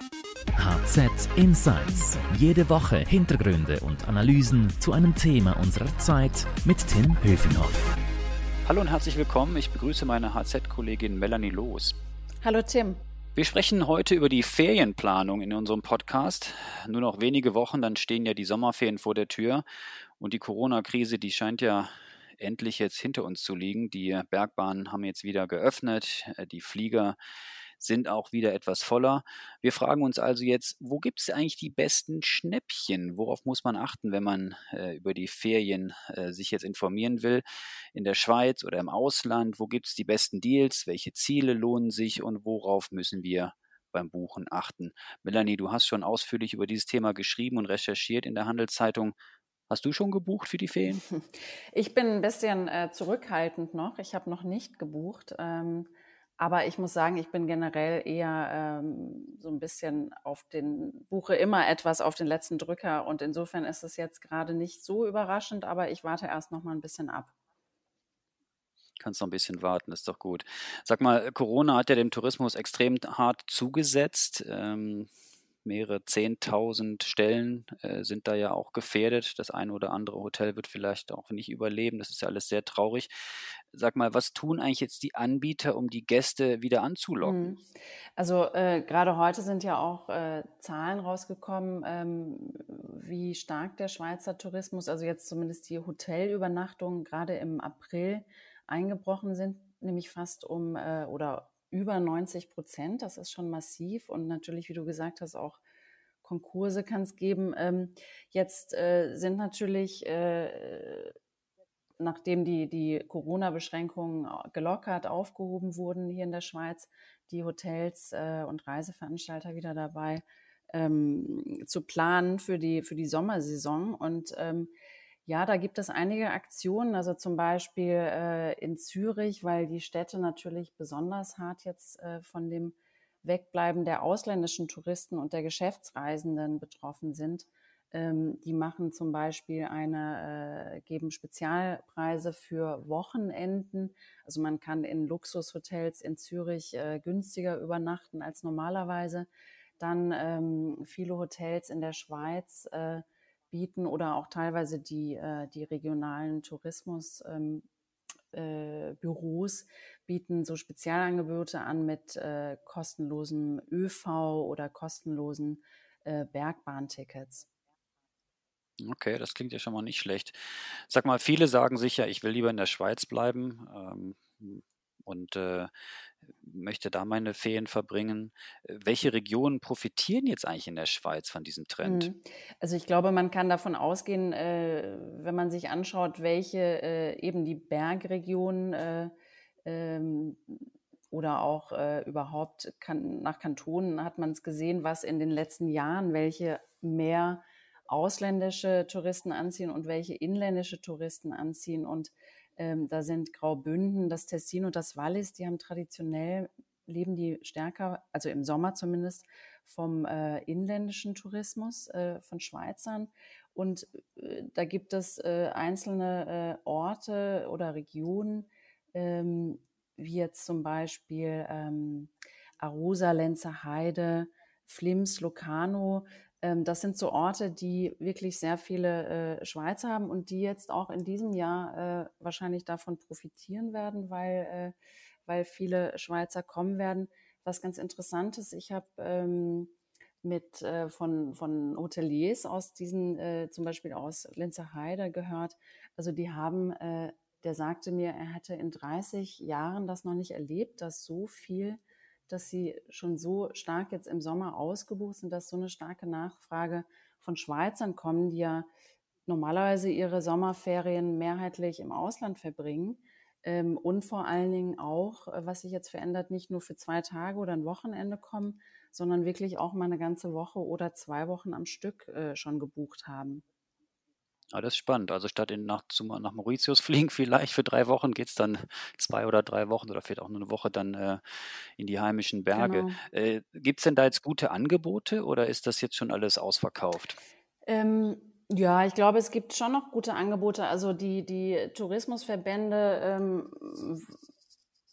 HZ Insights. Jede Woche Hintergründe und Analysen zu einem Thema unserer Zeit mit Tim Höfenhoff. Hallo und herzlich willkommen. Ich begrüße meine HZ-Kollegin Melanie Loos. Hallo Tim. Wir sprechen heute über die Ferienplanung in unserem Podcast. Nur noch wenige Wochen, dann stehen ja die Sommerferien vor der Tür und die Corona-Krise, die scheint ja endlich jetzt hinter uns zu liegen. Die Bergbahnen haben jetzt wieder geöffnet, die Flieger sind auch wieder etwas voller. Wir fragen uns also jetzt, wo gibt es eigentlich die besten Schnäppchen? Worauf muss man achten, wenn man äh, über die Ferien äh, sich jetzt informieren will? In der Schweiz oder im Ausland? Wo gibt es die besten Deals? Welche Ziele lohnen sich und worauf müssen wir beim Buchen achten? Melanie, du hast schon ausführlich über dieses Thema geschrieben und recherchiert in der Handelszeitung. Hast du schon gebucht für die Ferien? Ich bin ein bisschen äh, zurückhaltend noch. Ich habe noch nicht gebucht. Ähm, aber ich muss sagen, ich bin generell eher ähm, so ein bisschen auf den, buche immer etwas auf den letzten Drücker. Und insofern ist es jetzt gerade nicht so überraschend, aber ich warte erst noch mal ein bisschen ab. Kannst noch ein bisschen warten, ist doch gut. Sag mal, Corona hat ja dem Tourismus extrem hart zugesetzt. Ähm, mehrere Zehntausend Stellen äh, sind da ja auch gefährdet. Das eine oder andere Hotel wird vielleicht auch nicht überleben. Das ist ja alles sehr traurig. Sag mal, was tun eigentlich jetzt die Anbieter, um die Gäste wieder anzulocken? Hm. Also äh, gerade heute sind ja auch äh, Zahlen rausgekommen, ähm, wie stark der Schweizer Tourismus, also jetzt zumindest die Hotelübernachtungen gerade im April eingebrochen sind, nämlich fast um äh, oder über 90 Prozent. Das ist schon massiv und natürlich, wie du gesagt hast, auch Konkurse kann es geben. Ähm, jetzt äh, sind natürlich, äh, nachdem die, die Corona-Beschränkungen gelockert, aufgehoben wurden hier in der Schweiz, die Hotels äh, und Reiseveranstalter wieder dabei, ähm, zu planen für die, für die Sommersaison. Und ähm, ja, da gibt es einige Aktionen, also zum Beispiel äh, in Zürich, weil die Städte natürlich besonders hart jetzt äh, von dem Wegbleiben der ausländischen Touristen und der Geschäftsreisenden betroffen sind. Ähm, die machen zum Beispiel eine, äh, geben Spezialpreise für Wochenenden. Also man kann in Luxushotels in Zürich äh, günstiger übernachten als normalerweise. Dann ähm, viele Hotels in der Schweiz äh, bieten oder auch teilweise die, äh, die regionalen Tourismusbüros ähm, äh, bieten so Spezialangebote an mit äh, kostenlosen ÖV oder kostenlosen äh, Bergbahntickets. Okay, das klingt ja schon mal nicht schlecht. Sag mal, viele sagen sich ja, ich will lieber in der Schweiz bleiben. Ähm, und äh, möchte da meine Ferien verbringen. Äh, welche Regionen profitieren jetzt eigentlich in der Schweiz von diesem Trend? Mhm. Also ich glaube, man kann davon ausgehen, äh, wenn man sich anschaut, welche äh, eben die Bergregionen äh, ähm, oder auch äh, überhaupt kann, nach Kantonen hat man es gesehen, was in den letzten Jahren, welche mehr ausländische Touristen anziehen und welche inländische Touristen anziehen. Und ähm, da sind Graubünden, das Tessin und das Wallis, die haben traditionell, leben die stärker, also im Sommer zumindest, vom äh, inländischen Tourismus äh, von Schweizern. Und äh, da gibt es äh, einzelne äh, Orte oder Regionen, ähm, wie jetzt zum Beispiel ähm, Arosa, Lenzer Heide, Flims, Locarno, das sind so Orte, die wirklich sehr viele äh, Schweizer haben und die jetzt auch in diesem Jahr äh, wahrscheinlich davon profitieren werden, weil, äh, weil viele Schweizer kommen werden. Was ganz interessant ist, ich habe ähm, mit äh, von, von Hoteliers aus diesen, äh, zum Beispiel aus Linzer Heide gehört. Also die haben, äh, der sagte mir, er hätte in 30 Jahren das noch nicht erlebt, dass so viel dass sie schon so stark jetzt im Sommer ausgebucht sind, dass so eine starke Nachfrage von Schweizern kommen, die ja normalerweise ihre Sommerferien mehrheitlich im Ausland verbringen. Ähm, und vor allen Dingen auch, äh, was sich jetzt verändert, nicht nur für zwei Tage oder ein Wochenende kommen, sondern wirklich auch mal eine ganze Woche oder zwei Wochen am Stück äh, schon gebucht haben. Ah, das ist spannend. Also statt in, nach, zum, nach Mauritius fliegen vielleicht für drei Wochen, geht es dann zwei oder drei Wochen oder vielleicht auch nur eine Woche dann äh, in die heimischen Berge. Genau. Äh, Gibt es denn da jetzt gute Angebote oder ist das jetzt schon alles ausverkauft? Ähm, ja, ich glaube, es gibt schon noch gute Angebote. Also die, die Tourismusverbände ähm,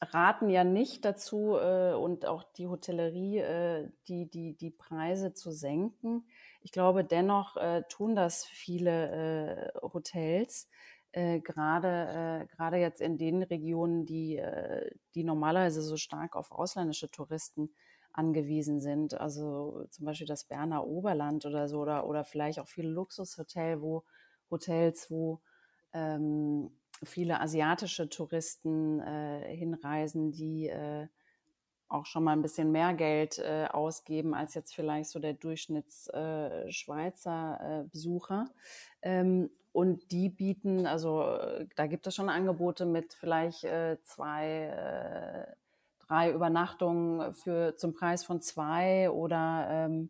raten ja nicht dazu äh, und auch die Hotellerie, äh, die, die, die Preise zu senken. Ich glaube, dennoch äh, tun das viele äh, Hotels, äh, gerade, äh, jetzt in den Regionen, die, die normalerweise so stark auf ausländische Touristen angewiesen sind. Also zum Beispiel das Berner Oberland oder so oder, oder vielleicht auch viele Luxushotels, wo Hotels, wo ähm, viele asiatische Touristen äh, hinreisen, die äh, auch schon mal ein bisschen mehr Geld äh, ausgeben als jetzt vielleicht so der Durchschnittsschweizer äh, äh, Besucher. Ähm, und die bieten, also äh, da gibt es schon Angebote mit vielleicht zwei, drei Übernachtungen für zum Preis von zwei oder ähm,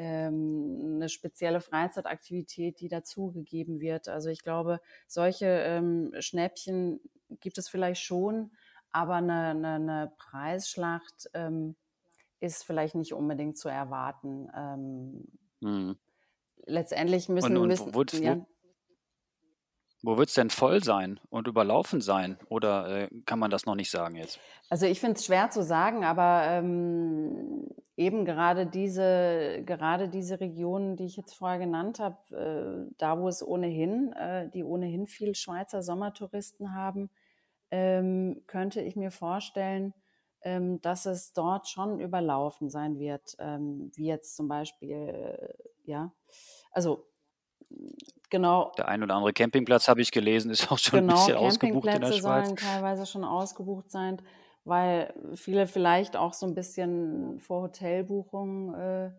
ähm, eine spezielle Freizeitaktivität, die dazugegeben wird. Also ich glaube, solche ähm, Schnäppchen gibt es vielleicht schon, aber eine, eine, eine Preisschlacht ähm, ist vielleicht nicht unbedingt zu erwarten. Ähm, hm. Letztendlich müssen, und müssen wo, ja, wo wird es denn voll sein und überlaufen sein? Oder äh, kann man das noch nicht sagen jetzt? Also ich finde es schwer zu sagen, aber ähm, eben gerade diese, gerade diese Regionen, die ich jetzt vorher genannt habe, äh, da wo es ohnehin, äh, die ohnehin viel Schweizer Sommertouristen haben, ähm, könnte ich mir vorstellen, ähm, dass es dort schon überlaufen sein wird, ähm, wie jetzt zum Beispiel, äh, ja, also Genau. Der ein oder andere Campingplatz, habe ich gelesen, ist auch schon genau, ein bisschen ausgebucht in der Schweiz. sollen teilweise schon ausgebucht sein, weil viele vielleicht auch so ein bisschen vor Hotelbuchungen äh,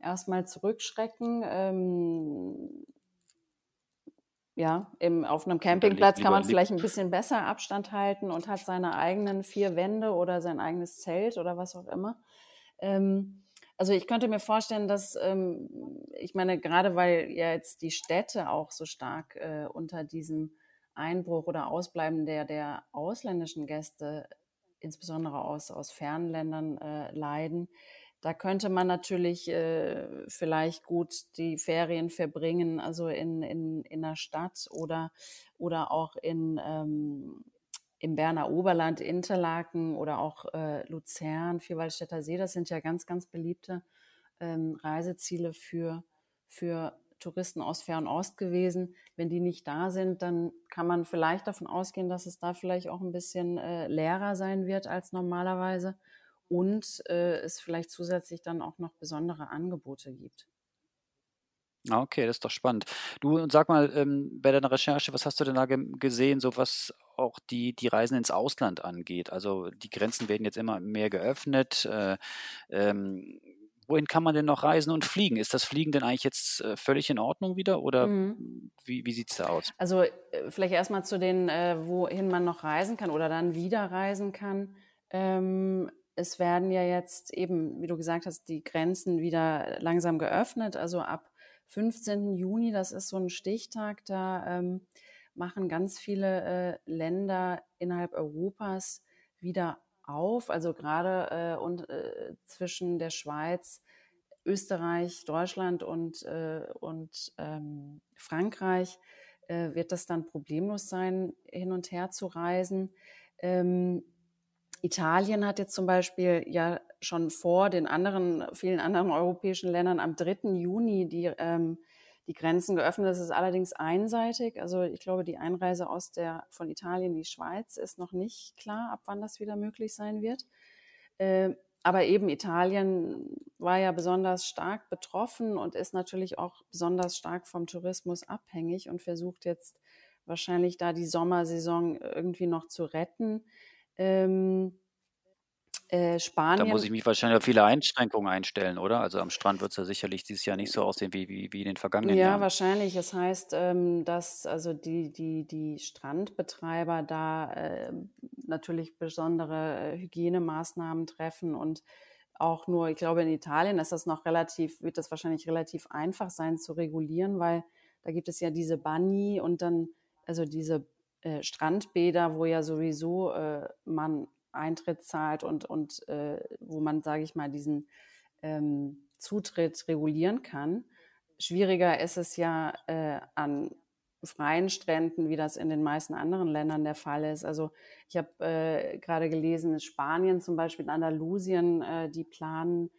erstmal zurückschrecken. Ähm, ja, im, auf einem Campingplatz kann man vielleicht ein bisschen besser Abstand halten und hat seine eigenen vier Wände oder sein eigenes Zelt oder was auch immer. Ähm, also ich könnte mir vorstellen, dass, ähm, ich meine, gerade weil ja jetzt die Städte auch so stark äh, unter diesem Einbruch oder Ausbleiben der, der ausländischen Gäste, insbesondere aus, aus fernen Ländern, äh, leiden, da könnte man natürlich äh, vielleicht gut die Ferien verbringen, also in, in, in der Stadt oder, oder auch in, ähm, im Berner Oberland, Interlaken oder auch äh, Luzern, Vierwaldstätter See, das sind ja ganz, ganz beliebte ähm, Reiseziele für, für Touristen aus Fernost gewesen. Wenn die nicht da sind, dann kann man vielleicht davon ausgehen, dass es da vielleicht auch ein bisschen äh, leerer sein wird als normalerweise und äh, es vielleicht zusätzlich dann auch noch besondere Angebote gibt. Ah, okay, das ist doch spannend. Du, sag mal, ähm, bei deiner Recherche, was hast du denn da ge gesehen, so was auch die, die Reisen ins Ausland angeht? Also die Grenzen werden jetzt immer mehr geöffnet. Äh, ähm, wohin kann man denn noch reisen und fliegen? Ist das Fliegen denn eigentlich jetzt äh, völlig in Ordnung wieder oder mhm. wie, wie sieht es da aus? Also äh, vielleicht erstmal zu den, äh, wohin man noch reisen kann oder dann wieder reisen kann. Ähm, es werden ja jetzt eben, wie du gesagt hast, die Grenzen wieder langsam geöffnet. Also ab 15. Juni, das ist so ein Stichtag, da ähm, machen ganz viele äh, Länder innerhalb Europas wieder auf. Also gerade äh, und, äh, zwischen der Schweiz, Österreich, Deutschland und, äh, und ähm, Frankreich äh, wird das dann problemlos sein, hin und her zu reisen. Ähm, Italien hat jetzt zum Beispiel ja schon vor den anderen, vielen anderen europäischen Ländern am 3. Juni die, ähm, die Grenzen geöffnet. Das ist allerdings einseitig. Also ich glaube, die Einreise aus der, von Italien in die Schweiz ist noch nicht klar, ab wann das wieder möglich sein wird. Äh, aber eben Italien war ja besonders stark betroffen und ist natürlich auch besonders stark vom Tourismus abhängig und versucht jetzt wahrscheinlich da die Sommersaison irgendwie noch zu retten. Ähm, äh, Spanien. Da muss ich mich wahrscheinlich auf viele Einschränkungen einstellen, oder? Also am Strand wird es ja sicherlich dieses Jahr nicht so aussehen wie, wie, wie in den vergangenen ja, Jahren. Ja, wahrscheinlich. Das heißt, ähm, dass also die, die, die Strandbetreiber da äh, natürlich besondere äh, Hygienemaßnahmen treffen und auch nur, ich glaube, in Italien ist das noch relativ, wird das wahrscheinlich relativ einfach sein zu regulieren, weil da gibt es ja diese Bani und dann, also diese äh, Strandbäder, wo ja sowieso äh, man Eintritt zahlt und, und äh, wo man, sage ich mal, diesen ähm, Zutritt regulieren kann. Schwieriger ist es ja äh, an freien Stränden, wie das in den meisten anderen Ländern der Fall ist. Also ich habe äh, gerade gelesen, Spanien zum Beispiel, in Andalusien, äh, die planen,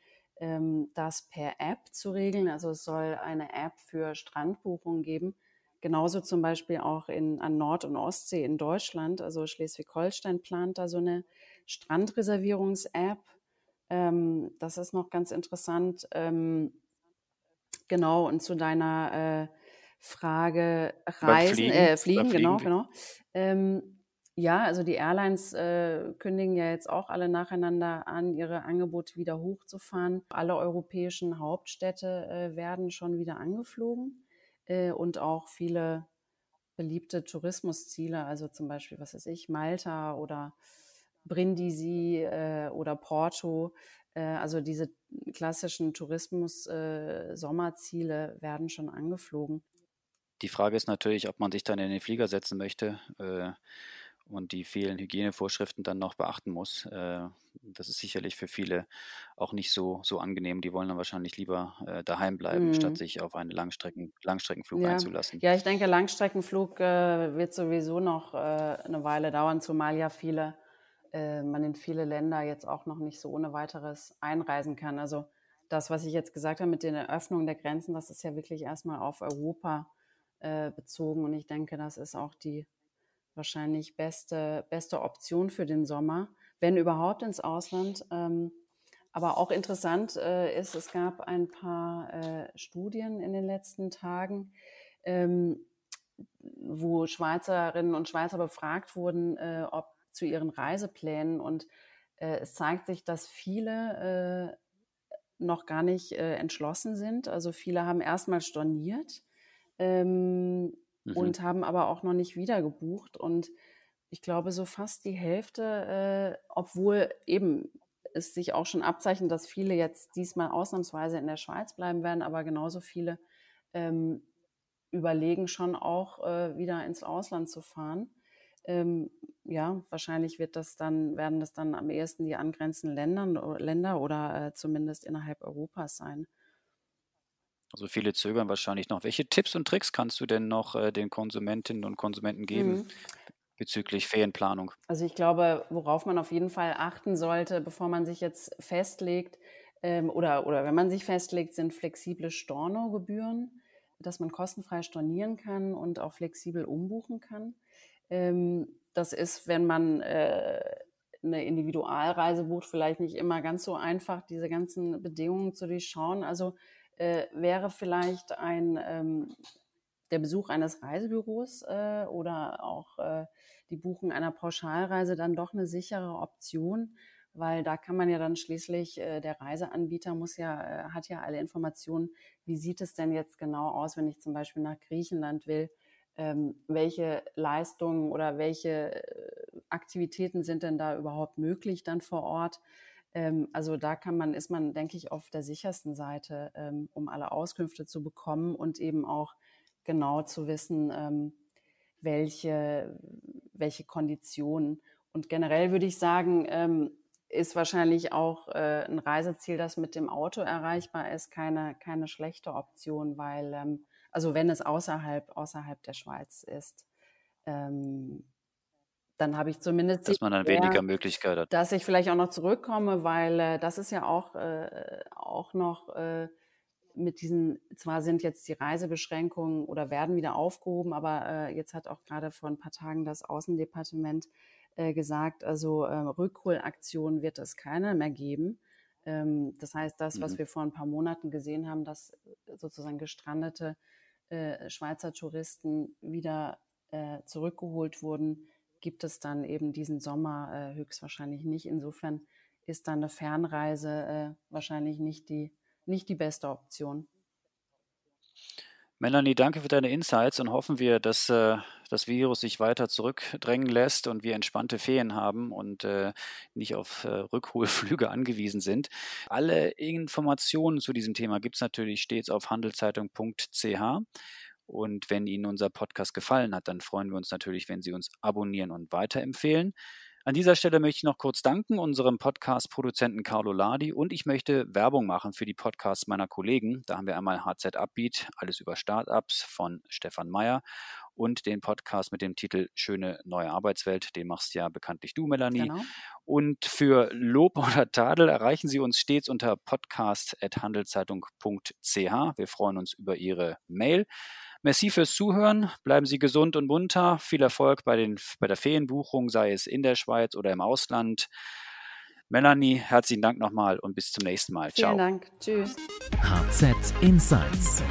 ähm, das per App zu regeln. Also es soll eine App für Strandbuchungen geben. Genauso zum Beispiel auch in, an Nord- und Ostsee in Deutschland. Also Schleswig-Holstein plant da so eine Strandreservierungs-App. Ähm, das ist noch ganz interessant. Ähm, genau, und zu deiner äh, Frage Reisen, Fliegen, äh, Fliegen, genau, genau. Ähm, ja, also die Airlines äh, kündigen ja jetzt auch alle nacheinander an, ihre Angebote wieder hochzufahren. Alle europäischen Hauptstädte äh, werden schon wieder angeflogen äh, und auch viele beliebte Tourismusziele, also zum Beispiel, was weiß ich, Malta oder Brindisi äh, oder Porto. Äh, also diese klassischen Tourismus-Sommerziele äh, werden schon angeflogen. Die Frage ist natürlich, ob man sich dann in den Flieger setzen möchte äh, und die vielen Hygienevorschriften dann noch beachten muss. Das ist sicherlich für viele auch nicht so, so angenehm. Die wollen dann wahrscheinlich lieber äh, daheim bleiben, mhm. statt sich auf einen Langstrecken, Langstreckenflug ja. einzulassen. Ja, ich denke, Langstreckenflug äh, wird sowieso noch äh, eine Weile dauern, zumal ja viele, äh, man in viele Länder jetzt auch noch nicht so ohne weiteres einreisen kann. Also das, was ich jetzt gesagt habe mit den Eröffnungen der Grenzen, das ist ja wirklich erstmal auf Europa äh, bezogen. Und ich denke, das ist auch die wahrscheinlich beste, beste Option für den Sommer, wenn überhaupt ins Ausland. Ähm, aber auch interessant äh, ist, es gab ein paar äh, Studien in den letzten Tagen, ähm, wo Schweizerinnen und Schweizer befragt wurden, äh, ob zu ihren Reiseplänen. Und äh, es zeigt sich, dass viele äh, noch gar nicht äh, entschlossen sind. Also viele haben erstmal storniert ähm, mhm. und haben aber auch noch nicht wieder gebucht. Und ich glaube, so fast die Hälfte, äh, obwohl eben es sich auch schon abzeichnet, dass viele jetzt diesmal ausnahmsweise in der Schweiz bleiben werden, aber genauso viele ähm, überlegen schon auch äh, wieder ins Ausland zu fahren. Ähm, ja, wahrscheinlich wird das dann, werden das dann am ehesten die angrenzenden Ländern, Länder oder äh, zumindest innerhalb Europas sein. Also viele zögern wahrscheinlich noch. Welche Tipps und Tricks kannst du denn noch äh, den Konsumentinnen und Konsumenten geben mhm. Bezüglich Ferienplanung? Also ich glaube, worauf man auf jeden Fall achten sollte, bevor man sich jetzt festlegt, ähm, oder, oder wenn man sich festlegt, sind flexible Stornogebühren, dass man kostenfrei stornieren kann und auch flexibel umbuchen kann. Ähm, das ist, wenn man äh, eine Individualreise bucht, vielleicht nicht immer ganz so einfach, diese ganzen Bedingungen zu durchschauen. Also äh, wäre vielleicht ein, ähm, der Besuch eines Reisebüros äh, oder auch äh, die Buchung einer Pauschalreise dann doch eine sichere Option, weil da kann man ja dann schließlich, äh, der Reiseanbieter muss ja, äh, hat ja alle Informationen, wie sieht es denn jetzt genau aus, wenn ich zum Beispiel nach Griechenland will, ähm, welche Leistungen oder welche äh, Aktivitäten sind denn da überhaupt möglich dann vor Ort. Ähm, also da kann man, ist man, denke ich, auf der sichersten Seite, ähm, um alle Auskünfte zu bekommen und eben auch genau zu wissen, ähm, welche, welche Konditionen. Und generell würde ich sagen, ist wahrscheinlich auch äh, ein Reiseziel, das mit dem Auto erreichbar ist, keine, keine schlechte Option, weil, also wenn es außerhalb, außerhalb der Schweiz ist, dann habe ich zumindest dass man dann weniger Möglichkeit hat. Dass ich vielleicht auch noch zurückkomme, weil äh, das ist ja auch, äh, auch noch äh, mit diesen, zwar sind jetzt die Reisebeschränkungen oder werden wieder aufgehoben, aber äh, jetzt hat auch gerade vor ein paar Tagen das Außendepartement äh, gesagt, also äh, Rückholaktionen wird es keine mehr geben. Ähm, das heißt, das, was mhm. wir vor ein paar Monaten gesehen haben, dass sozusagen gestrandete Schweizer Touristen wieder zurückgeholt wurden, gibt es dann eben diesen Sommer äh, höchstwahrscheinlich nicht. Insofern ist dann eine Fernreise äh, wahrscheinlich nicht die, nicht die beste Option. Melanie, danke für deine Insights und hoffen wir, dass äh, das Virus sich weiter zurückdrängen lässt und wir entspannte Ferien haben und äh, nicht auf äh, Rückholflüge angewiesen sind. Alle Informationen zu diesem Thema gibt es natürlich stets auf handelszeitung.ch. Und wenn Ihnen unser Podcast gefallen hat, dann freuen wir uns natürlich, wenn Sie uns abonnieren und weiterempfehlen. An dieser Stelle möchte ich noch kurz danken unserem Podcast-Produzenten Carlo Ladi und ich möchte Werbung machen für die Podcasts meiner Kollegen. Da haben wir einmal HZ Upbeat, alles über Startups von Stefan Meyer und den Podcast mit dem Titel Schöne neue Arbeitswelt. Den machst ja bekanntlich du, Melanie. Genau. Und für Lob oder Tadel erreichen Sie uns stets unter podcast.handelszeitung.ch. Wir freuen uns über Ihre Mail. Merci fürs Zuhören. Bleiben Sie gesund und munter. Viel Erfolg bei, den, bei der Ferienbuchung, sei es in der Schweiz oder im Ausland. Melanie, herzlichen Dank nochmal und bis zum nächsten Mal. Vielen Ciao. Dank. Tschüss. HZ Insights